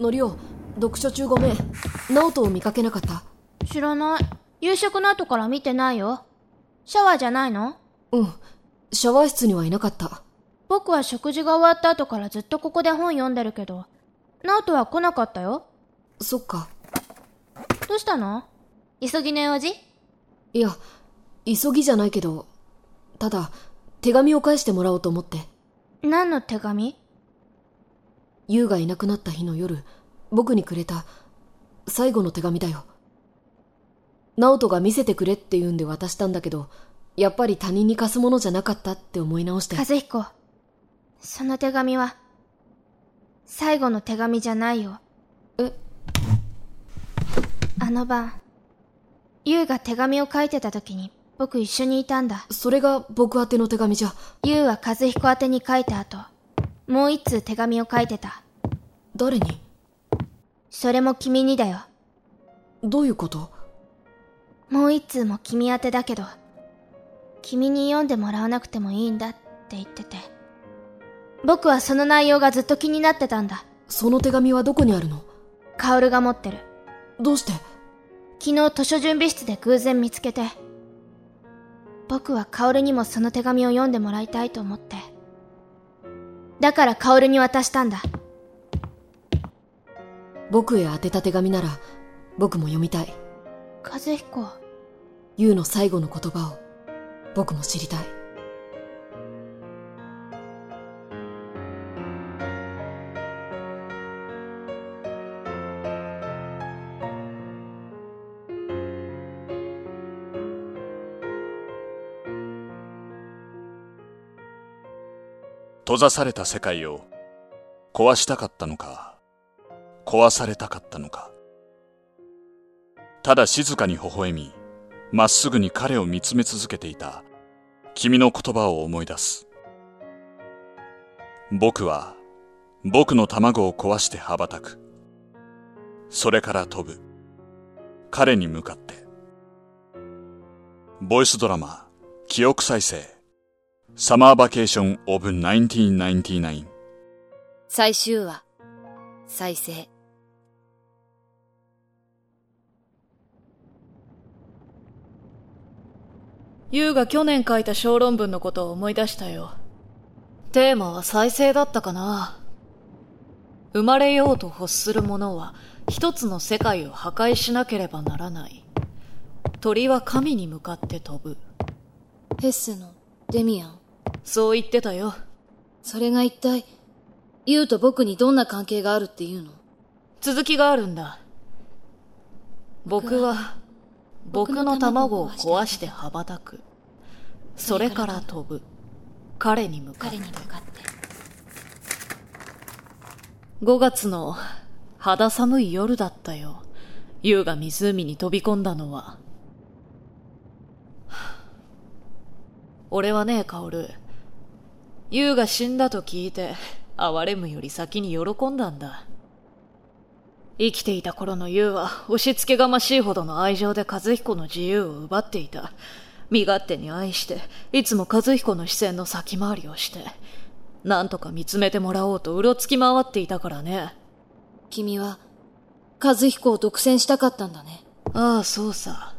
のりお読書中ごめん。直人を見かけなかった。知らない。夕食の後から見てないよ。シャワーじゃないの？うん。シャワー室にはいなかった。僕は食事が終わった後からずっとここで本読んでるけど、ナオトは来なかったよ。そっか。どうしたの？急ぎの用事？いや急ぎじゃないけどただ手紙を返してもらおうと思って。何の手紙？優がいなくなった日の夜僕にくれた最後の手紙だよ直人が見せてくれって言うんで渡したんだけどやっぱり他人に貸すものじゃなかったって思い直して和彦。その手紙は、最後の手紙じゃないよ。え？あの晩、優が手紙を書いてた時に僕一緒にいたんだ。それが僕宛ての手紙じゃ優は和彦宛てに書いた後、もう一通手紙を書いてた。誰に？それも君にだよ。どういうこと？もう一通も君宛てだけど、君に読んでもらわなくてもいいんだって言ってて。僕はその内容がずっと気になってたんだ。その手紙はどこにあるの？カオルが持ってる。どうして？昨日図書準備室で偶然見つけて。僕はカオルにもその手紙を読んでもらいたいと思って。だからカオルに渡したんだ。僕へ宛てた手紙なら僕も読みたい。和彦。優の最後の言葉を僕も知りたい。閉ざされた世界を壊したかったのか壊されたかったのか。ただ静かに微笑みまっすぐに彼を見つめ続けていた。君の言葉を思い出す。僕は僕の卵を壊して羽ばたく。それから飛ぶ。彼に向かって。ボイスドラマ記憶再生。サマーバケーションオブ1999最終話。再生。ユウが去年書いた小論文のことを思い出したよ。テーマは再生だったかな。生まれようと欲する者は一つの世界を破壊しなければならない。鳥は神に向かって飛ぶ。ヘッセのデミアン。そう言ってたよ。それが一体、ユウと僕にどんな関係があるっていうの？続きがあるんだ。僕は、僕の卵を壊して羽ばたく。それから飛ぶ。彼に向かって。彼に向かって。5月の肌寒い夜だったよ。ユウが湖に飛び込んだのは。俺はね、カオル。ユウが死んだと聞いて、哀れむより先に喜んだんだ。生きていた頃のユウは押し付けがましいほどの愛情で和彦の自由を奪っていた。身勝手に愛して、いつも和彦の視線の先回りをして、なんとか見つめてもらおうとうろつき回っていたからね。君は、和彦を独占したかったんだね。ああ、そうさ。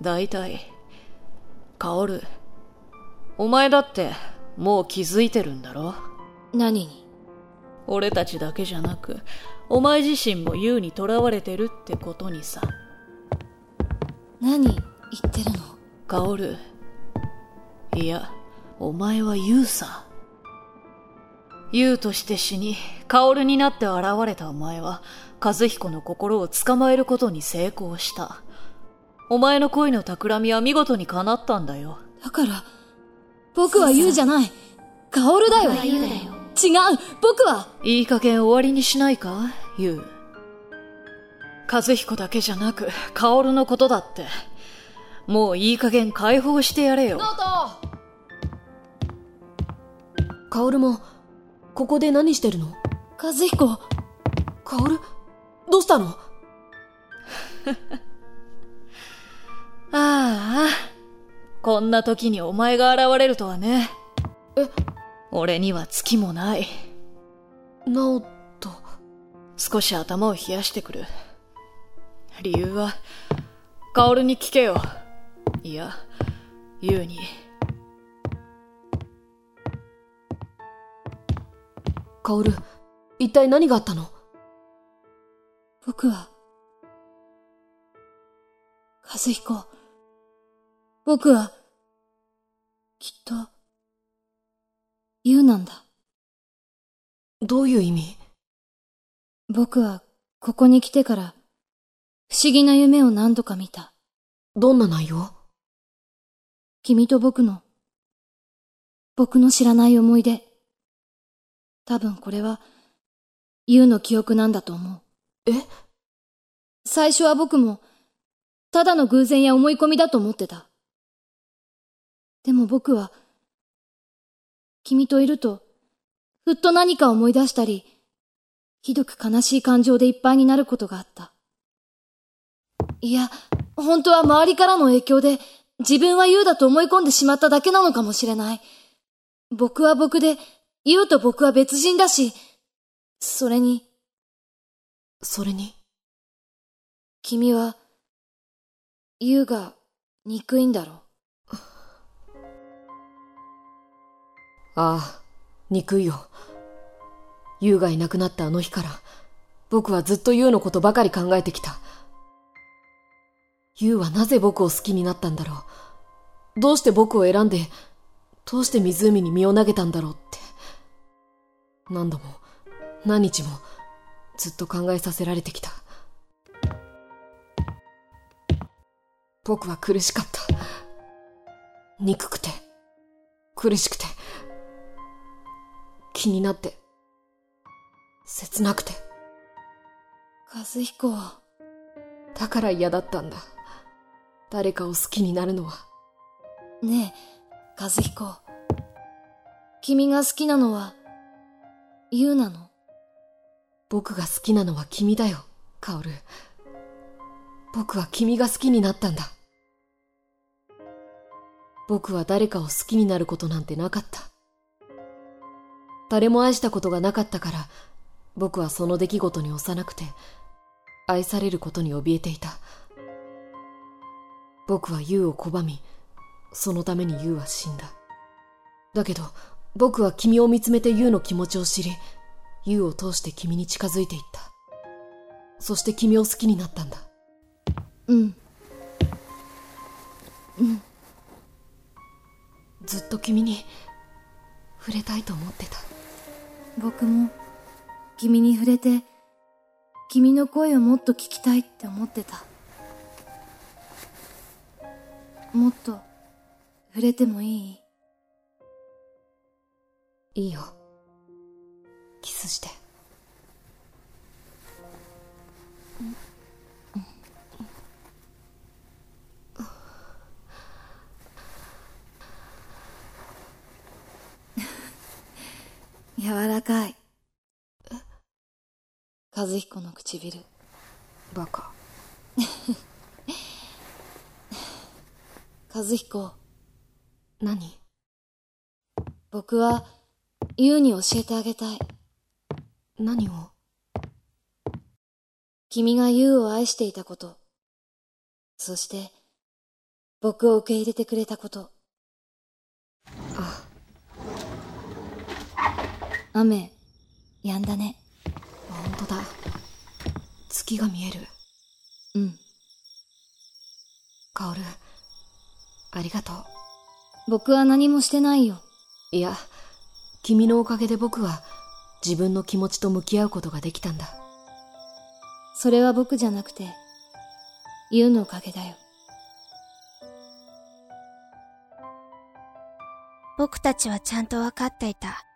大体、カオル、お前だって、もう気づいてるんだろ？何に？俺たちだけじゃなく、お前自身もユウに囚われてるってことにさ。何言ってるの？カオル。いや、お前はユウさ。ユウとして死に、カオルになって現れたお前は、和彦の心を捕まえることに成功した。お前の恋の企みは見事に叶ったんだよ。だから、僕はユウじゃない。カオルだよ。違う僕はいい加減終わりにしないか？ユウ。和彦だけじゃなく、カオルのことだって。もういい加減解放してやれよ。カオルもここで何してるの？和彦、カオルどうしたの？ああ、こんな時にお前が現れるとはね。え？俺には月もない。ナオト少し頭を冷やしてくる。理由は、カオルに聞けよ。いや、ユウに。カオル、一体何があったの？僕は、和彦。僕は、きっと、ユウなんだ。どういう意味？僕は、ここに来てから、不思議な夢を何度か見た。どんな内容？君と僕の、僕の知らない思い出。多分これは、ユウの記憶なんだと思う。え？最初は僕も、ただの偶然や思い込みだと思ってた。でも僕は、君といると、ふっと何か思い出したり、ひどく悲しい感情でいっぱいになることがあった。いや、本当は周りからの影響で、自分は優だと思い込んでしまっただけなのかもしれない。僕は僕で、優と僕は別人だし、それに。それに。君は、優が憎いんだろう。ああ、憎いよ。優がいなくなったあの日から、僕はずっと優のことばかり考えてきた。優はなぜ僕を好きになったんだろう。どうして僕を選んで、どうして湖に身を投げたんだろうって。何度も、何日も、ずっと考えさせられてきた。僕は苦しかった。憎くて、苦しくて、気になって、切なくて。和彦。だから嫌だったんだ。誰かを好きになるのは。ねえ、和彦。君が好きなのは、ユウなの？僕が好きなのは君だよ、カオル。僕は君が好きになったんだ。僕は誰かを好きになることなんてなかった。誰も愛したことがなかったから、僕はその出来事に幼くて、愛されることに怯えていた。僕はユウを拒み、そのためにユウは死んだ。だけど、僕は君を見つめてユウの気持ちを知り、ユウを通して君に近づいていった。そして君を好きになったんだ。うん。うん。ずっと君に触れたいと思ってた。僕も、君に触れて、君の声をもっと聞きたいって思ってた。もっと触れてもいい？いいよ。キスして。柔らかい和彦の唇バカ 和彦。何？僕は、優に教えてあげたい。何を？君が優を愛していたこと。そして、僕を受け入れてくれたこと。あ。雨、止んだね。本当だ。月が見える。うん。カオル。ありがとう。僕は何もしてないよ。いや、君のおかげで僕は自分の気持ちと向き合うことができたんだ。それは僕じゃなくて、ユウのおかげだよ。僕たちはちゃんと分かっていた。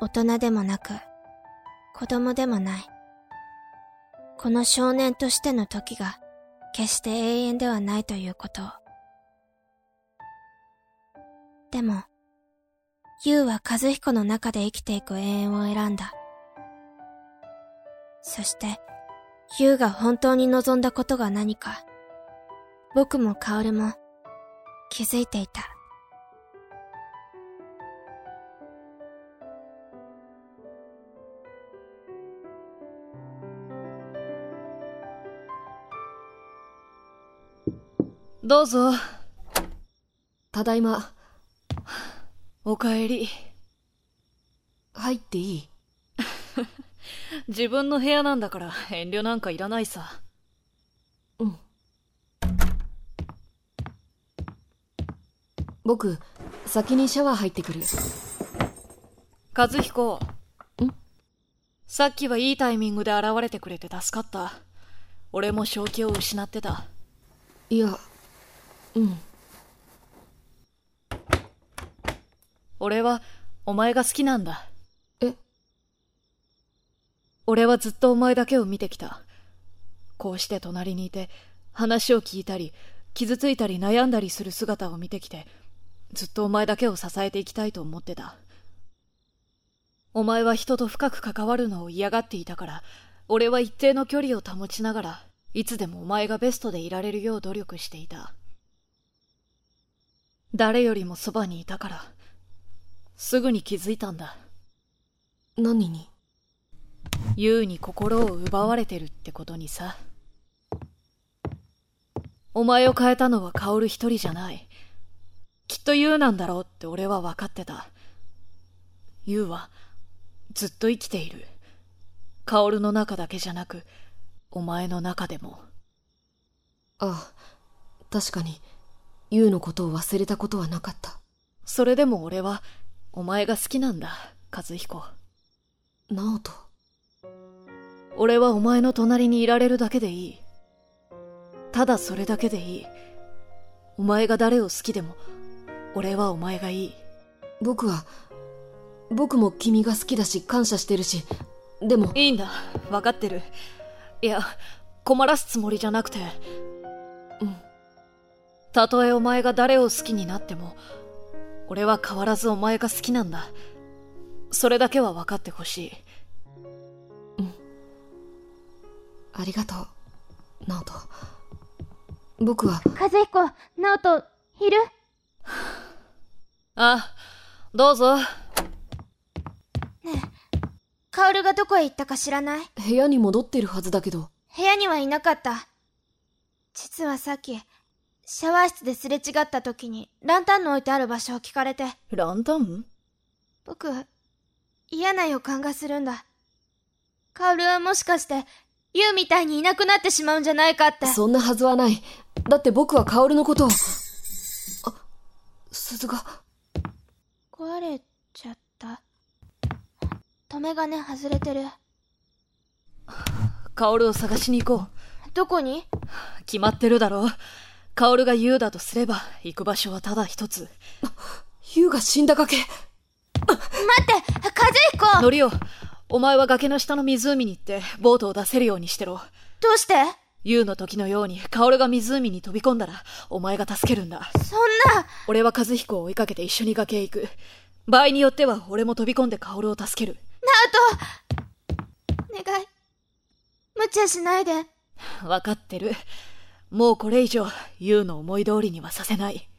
大人でもなく、子供でもない。この少年としての時が決して永遠ではないということを。でも、ユウは和彦の中で生きていく永遠を選んだ。そして、ユウが本当に望んだことが何か、僕もカオルも気づいていた。どうぞ。ただいま。おかえり。入っていい？自分の部屋なんだから遠慮なんかいらないさ。うん。僕、先にシャワー入ってくる。和彦。ん？さっきはいいタイミングで現れてくれて助かった。俺も正気を失ってた。いや、うん。俺は、お前が好きなんだ。え？俺はずっとお前だけを見てきた。こうして隣にいて、話を聞いたり、傷ついたり悩んだりする姿を見てきて、ずっとお前だけを支えていきたいと思ってた。お前は人と深く関わるのを嫌がっていたから、俺は一定の距離を保ちながら、いつでもお前がベストでいられるよう努力していた。誰よりもそばにいたから、すぐに気づいたんだ。何に？優に心を奪われてるってことにさ。お前を変えたのは薫一人じゃない。きっと優なんだろうって俺は分かってた。優は、ずっと生きている。薫の中だけじゃなく、お前の中でも。ああ、確かに、ユウのことを忘れたことはなかった。それでも俺は、お前が好きなんだ、和彦。ナオト。俺はお前の隣にいられるだけでいい。ただそれだけでいい。お前が誰を好きでも、俺はお前がいい。僕は、僕も君が好きだし感謝してるし、でも、いいんだ。分かってる。いや、困らすつもりじゃなくて。うん。たとえお前が誰を好きになっても、俺は変わらずお前が好きなんだ。それだけは分かってほしい。ありがとう、ナオト。僕は、和彦、直人、いる？あ、どうぞ。薫がどこへ行ったか知らない？部屋に戻ってるはずだけど、部屋にはいなかった。実はさっき、シャワー室ですれ違った時にランタンの置いてある場所を聞かれて、ランタン？僕、嫌な予感がするんだ。薫はもしかして、ユウみたいにいなくなってしまうんじゃないかって。そんなはずはない。だって僕はカオルのことを、あ、鈴が、壊れちゃった。止め金外れてる。カオルを探しに行こどこに？う。決まってるだろう。カオルが言うだとすれば、行く場所はただ一つ。ユウが死んだ崖。待って和彦ノリオ、お前は崖の下の湖に行って、ボートを出せるようにしてろ。どうして？ユウの時のように、カオルが湖に飛び込んだら、お前が助けるんだ。そんな俺は和彦を追いかけて一緒に崖へ行く。場合によっては、俺も飛び込んでカオルを助ける。お願い。無茶しないで。わかってる。もうこれ以上、ユウの思い通りにはさせない。